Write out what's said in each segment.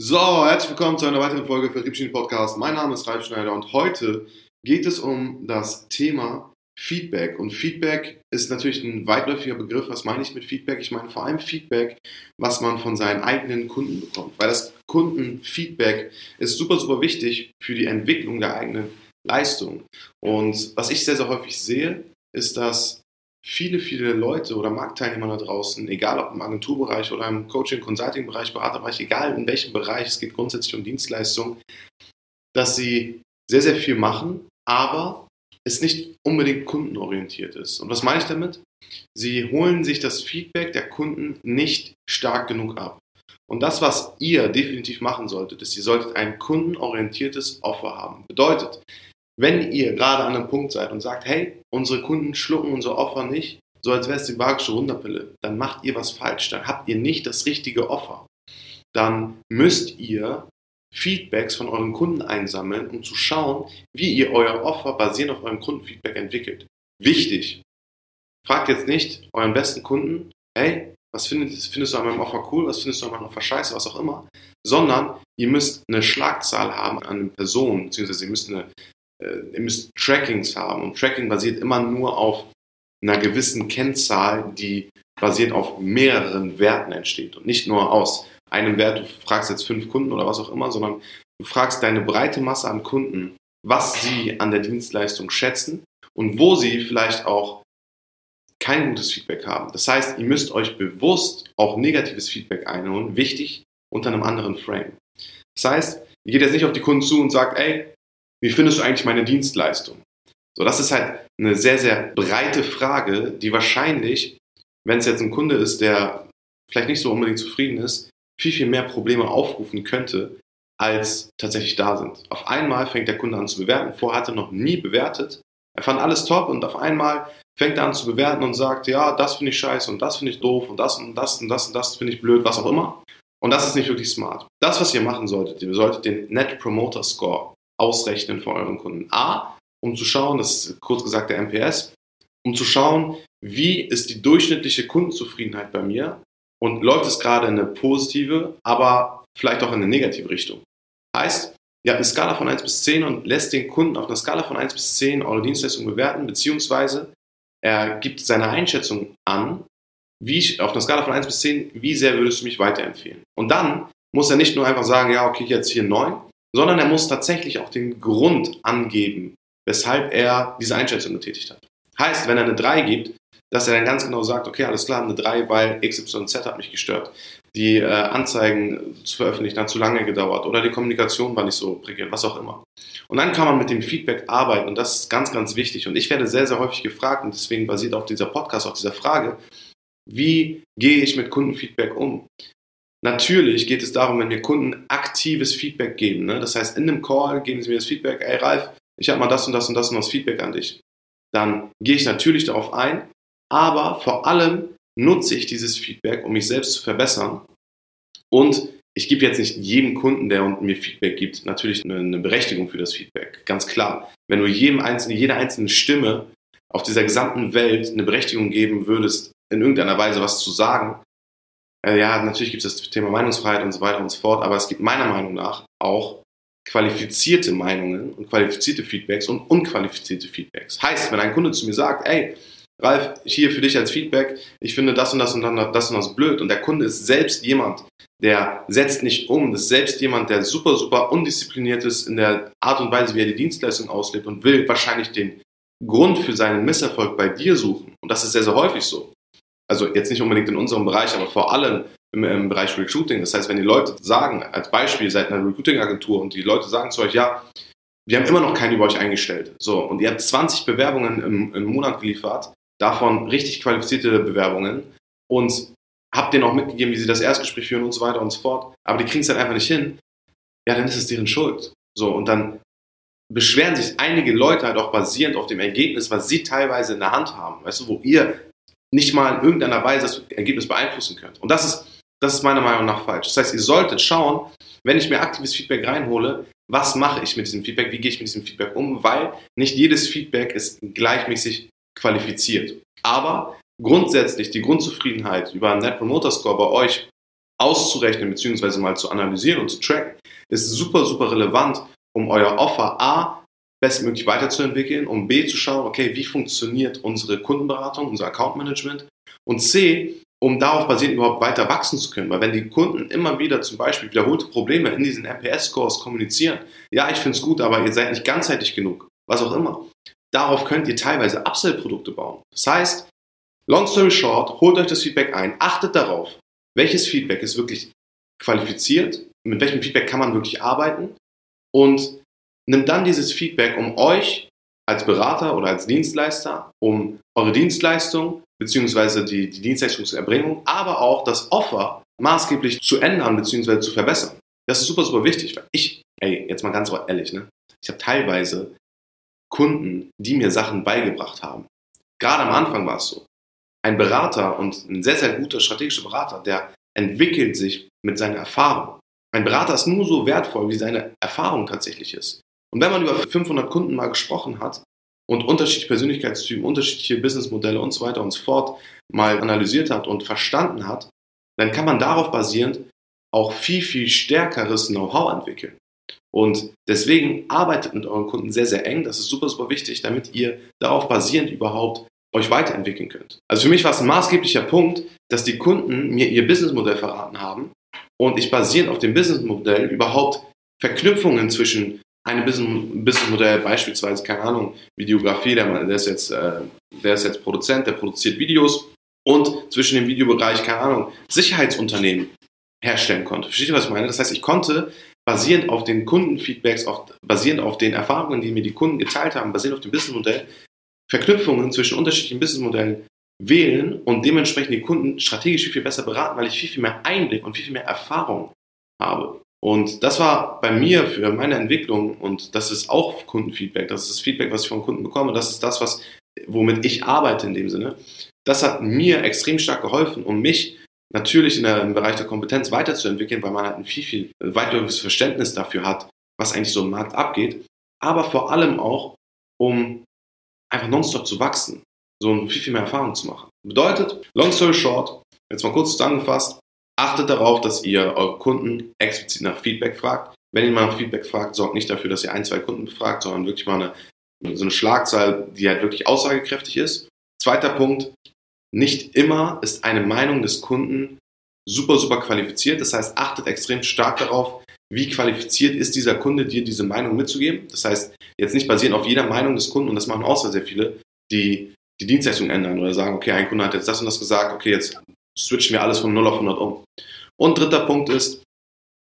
So, herzlich willkommen zu einer weiteren Folge Vertriebsschienen Podcast. Mein Name ist Ralf Schneider und heute geht es um das Thema Feedback. Und Feedback ist natürlich ein weitläufiger Begriff. Was meine ich mit Feedback? Ich meine vor allem Feedback, was man von seinen eigenen Kunden bekommt. Weil das Kundenfeedback ist super, super wichtig für die Entwicklung der eigenen Leistung. Und was ich sehr, sehr häufig sehe, ist, dass viele, viele Leute oder Marktteilnehmer da draußen, egal ob im Agenturbereich oder im Coaching, Consulting-Bereich, Beraterbereich, egal in welchem Bereich, es geht grundsätzlich um Dienstleistungen, dass sie sehr, sehr viel machen, aber es nicht unbedingt kundenorientiert ist. Und was meine ich damit? Sie holen sich das Feedback der Kunden nicht stark genug ab. Und das, was ihr definitiv machen solltet, ist, ihr solltet ein kundenorientiertes Offer haben. Bedeutet, wenn ihr gerade an einem Punkt seid und sagt, hey, unsere Kunden schlucken unser Offer nicht, so als wäre es die magische Wunderpille, dann macht ihr was falsch, dann habt ihr nicht das richtige Offer. Dann müsst ihr Feedbacks von euren Kunden einsammeln, um zu schauen, wie ihr euer Offer basierend auf eurem Kundenfeedback entwickelt. Wichtig. Fragt jetzt nicht euren besten Kunden, hey, was findest, findest du an meinem Offer cool, was findest du an meinem Offer scheiße, was auch immer, sondern ihr müsst eine Schlagzahl haben an Personen, beziehungsweise ihr müsst eine äh, ihr müsst Trackings haben. Und Tracking basiert immer nur auf einer gewissen Kennzahl, die basiert auf mehreren Werten entsteht und nicht nur aus einem Wert, du fragst jetzt fünf Kunden oder was auch immer, sondern du fragst deine breite Masse an Kunden, was sie an der Dienstleistung schätzen und wo sie vielleicht auch kein gutes Feedback haben. Das heißt, ihr müsst euch bewusst auch negatives Feedback einholen, wichtig, unter einem anderen Frame. Das heißt, ihr geht jetzt nicht auf die Kunden zu und sagt, ey, wie findest du eigentlich meine Dienstleistung? So, das ist halt eine sehr, sehr breite Frage, die wahrscheinlich, wenn es jetzt ein Kunde ist, der vielleicht nicht so unbedingt zufrieden ist, viel, viel mehr Probleme aufrufen könnte, als tatsächlich da sind. Auf einmal fängt der Kunde an zu bewerten. Vorher hat er noch nie bewertet. Er fand alles top und auf einmal fängt er an zu bewerten und sagt, ja, das finde ich scheiße und das finde ich doof und das und das und das und das finde ich blöd, was auch immer. Und das ist nicht wirklich smart. Das, was ihr machen solltet, ihr solltet den Net Promoter Score ausrechnen für euren Kunden. A, um zu schauen, das ist kurz gesagt der MPS, um zu schauen, wie ist die durchschnittliche Kundenzufriedenheit bei mir und läuft es gerade in eine positive, aber vielleicht auch in eine negative Richtung. Heißt, ihr habt eine Skala von 1 bis 10 und lässt den Kunden auf einer Skala von 1 bis 10 eure Dienstleistung bewerten, beziehungsweise er gibt seine Einschätzung an, wie ich, auf einer Skala von 1 bis 10, wie sehr würdest du mich weiterempfehlen. Und dann muss er nicht nur einfach sagen, ja, okay, jetzt hier 9, sondern er muss tatsächlich auch den Grund angeben, weshalb er diese Einschätzung getätigt hat. Heißt, wenn er eine 3 gibt, dass er dann ganz genau sagt, okay, alles klar, eine 3, weil XYZ hat mich gestört. Die äh, Anzeigen zu veröffentlichen hat zu lange gedauert oder die Kommunikation war nicht so prickelnd, was auch immer. Und dann kann man mit dem Feedback arbeiten und das ist ganz, ganz wichtig. Und ich werde sehr, sehr häufig gefragt und deswegen basiert auch dieser Podcast auf dieser Frage, wie gehe ich mit Kundenfeedback um? Natürlich geht es darum, wenn wir Kunden aktives Feedback geben. Ne? Das heißt, in einem Call geben sie mir das Feedback, ey Ralf, ich habe mal das und das und das und das Feedback an dich. Dann gehe ich natürlich darauf ein, aber vor allem nutze ich dieses Feedback, um mich selbst zu verbessern. Und ich gebe jetzt nicht jedem Kunden, der mir Feedback gibt, natürlich eine, Berechtigung für das Feedback. Ganz klar. Wenn du jedem einzelnen, jeder einzelnen Stimme auf dieser gesamten Welt eine Berechtigung geben würdest, in irgendeiner Weise was zu sagen, äh, ja, natürlich gibt es das Thema Meinungsfreiheit und so weiter und so fort, aber es gibt meiner Meinung nach auch qualifizierte Meinungen und qualifizierte Feedbacks und unqualifizierte Feedbacks. Heißt, wenn ein Kunde zu mir sagt, ey, Ralf, hier für dich als Feedback, ich finde das und das und das und das blöd und der Kunde ist selbst jemand, der setzt nicht um, ist selbst jemand, der super, super undiszipliniert ist in der Art und Weise, wie er die Dienstleistung auslebt und will wahrscheinlich den Grund für seinen Misserfolg bei dir suchen. Und das ist sehr, sehr häufig so also jetzt nicht unbedingt in unserem Bereich, aber vor allem im, im Bereich Recruiting. Das heißt, wenn die Leute sagen, als Beispiel, seid eine Recruiting-Agentur und die Leute sagen zu euch, ja, wir haben immer noch keinen über euch eingestellt. So, und ihr habt 20 Bewerbungen im, im Monat geliefert, davon richtig qualifizierte Bewerbungen und habt denen auch mitgegeben, wie sie das Erstgespräch führen und so weiter und so fort, aber die kriegen es halt einfach nicht hin, ja, dann ist es deren Schuld. So, und dann beschweren sich einige Leute halt auch basierend auf dem Ergebnis, was sie teilweise in der Hand haben, weißt du, wo ihr nicht mal in irgendeiner Weise das Ergebnis beeinflussen könnt. Und das ist, das ist meiner Meinung nach falsch. Das heißt, ihr solltet schauen, wenn ich mir aktives Feedback reinhole, was mache ich mit diesem Feedback, wie gehe ich mit diesem Feedback um, weil nicht jedes Feedback ist gleichmäßig qualifiziert. Aber grundsätzlich die Grundzufriedenheit über einen Net Promoter Score bei euch auszurechnen bzw. mal zu analysieren und zu tracken, ist super, super relevant, um euer Offer A bestmöglich weiterzuentwickeln, um B zu schauen, okay, wie funktioniert unsere Kundenberatung, unser Account Management und C, um darauf basierend überhaupt weiter wachsen zu können. Weil wenn die Kunden immer wieder zum Beispiel wiederholte Probleme in diesen NPS-Scores kommunizieren, ja, ich finde es gut, aber ihr seid nicht ganzheitlich genug, was auch immer, darauf könnt ihr teilweise Upsell-Produkte bauen. Das heißt, long story short, holt euch das Feedback ein, achtet darauf, welches Feedback ist wirklich qualifiziert, mit welchem Feedback kann man wirklich arbeiten und nimmt dann dieses Feedback, um euch als Berater oder als Dienstleister, um eure Dienstleistung bzw. Die, die Dienstleistungserbringung, aber auch das Offer maßgeblich zu ändern bzw. zu verbessern. Das ist super, super wichtig, weil ich, ey, jetzt mal ganz ehrlich, ne? Ich habe teilweise Kunden, die mir Sachen beigebracht haben. Gerade am Anfang war es so. Ein Berater und ein sehr, sehr guter strategischer Berater, der entwickelt sich mit seiner Erfahrung. Ein Berater ist nur so wertvoll, wie seine Erfahrung tatsächlich ist. Und wenn man über 500 Kunden mal gesprochen hat und unterschiedliche Persönlichkeitstypen, unterschiedliche Businessmodelle und so weiter und so fort mal analysiert hat und verstanden hat, dann kann man darauf basierend auch viel, viel stärkeres Know-how entwickeln. Und deswegen arbeitet mit euren Kunden sehr, sehr eng. Das ist super, super wichtig, damit ihr darauf basierend überhaupt euch weiterentwickeln könnt. Also für mich war es ein maßgeblicher Punkt, dass die Kunden mir ihr Businessmodell verraten haben und ich basierend auf dem Businessmodell überhaupt Verknüpfungen zwischen einem Businessmodell, beispielsweise, keine Ahnung, Videografie, der, der, ist jetzt, äh, der ist jetzt Produzent, der produziert Videos und zwischen dem Videobereich, keine Ahnung, Sicherheitsunternehmen herstellen konnte. Versteht ihr, was ich meine? Das heißt, ich konnte basierend auf den Kundenfeedbacks, auf, basierend auf den Erfahrungen, die mir die Kunden geteilt haben, basierend auf dem Businessmodell, Verknüpfungen zwischen unterschiedlichen Businessmodellen wählen und dementsprechend die Kunden strategisch viel, viel besser beraten, weil ich viel, viel mehr Einblick und viel, viel mehr Erfahrung habe. Und das war bei mir für meine Entwicklung und das ist auch Kundenfeedback, das ist das Feedback, was ich von Kunden bekomme, das ist das, was, womit ich arbeite in dem Sinne. Das hat mir extrem stark geholfen, um mich natürlich in der, im Bereich der Kompetenz weiterzuentwickeln, weil man halt ein viel, viel weiteres Verständnis dafür hat, was eigentlich so im Markt abgeht, aber vor allem auch, um einfach nonstop zu wachsen, so viel, viel mehr Erfahrung zu machen. Bedeutet, long story short, jetzt mal kurz zusammengefasst, achtet darauf, dass ihr eure Kunden explizit nach Feedback fragt. Wenn ihr mal nach Feedback fragt, sorgt nicht dafür, dass ihr ein, zwei Kunden befragt, sondern wirklich mal eine, so eine Schlagzahl, die halt wirklich aussagekräftig ist. Zweiter Punkt, nicht immer ist eine Meinung des Kunden super, super qualifiziert. Das heißt, achtet extrem stark darauf, wie qualifiziert ist dieser Kunde, dir diese Meinung mitzugeben. Das heißt, jetzt nicht basierend auf jeder Meinung des Kunden, und das machen auch sehr, sehr viele, die die Dienstleistung ändern oder sagen, okay, ein Kunde hat jetzt das und das gesagt, okay, jetzt switchen wir alles von 0 auf 100 um. Und dritter Punkt ist,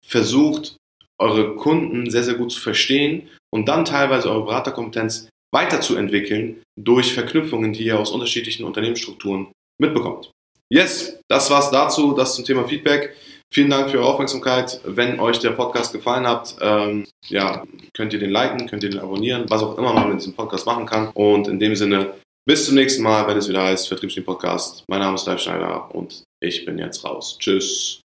versucht eure Kunden sehr, sehr gut zu verstehen und dann teilweise eure Beraterkompetenz weiterzuentwickeln durch Verknüpfungen, die ihr aus unterschiedlichen Unternehmensstrukturen mitbekommt. Yes, das war's dazu, das zum Thema Feedback. Vielen Dank für eure Aufmerksamkeit. Wenn euch der Podcast gefallen hat, ähm, ja, könnt ihr den liken, könnt ihr den abonnieren, was auch immer man mit diesem Podcast machen kann. Und in dem Sinne, bis zum nächsten Mal, wenn es wieder heißt Vertriebssteam Podcast. Mein Name ist Live Schneider und ich bin jetzt raus. Tschüss.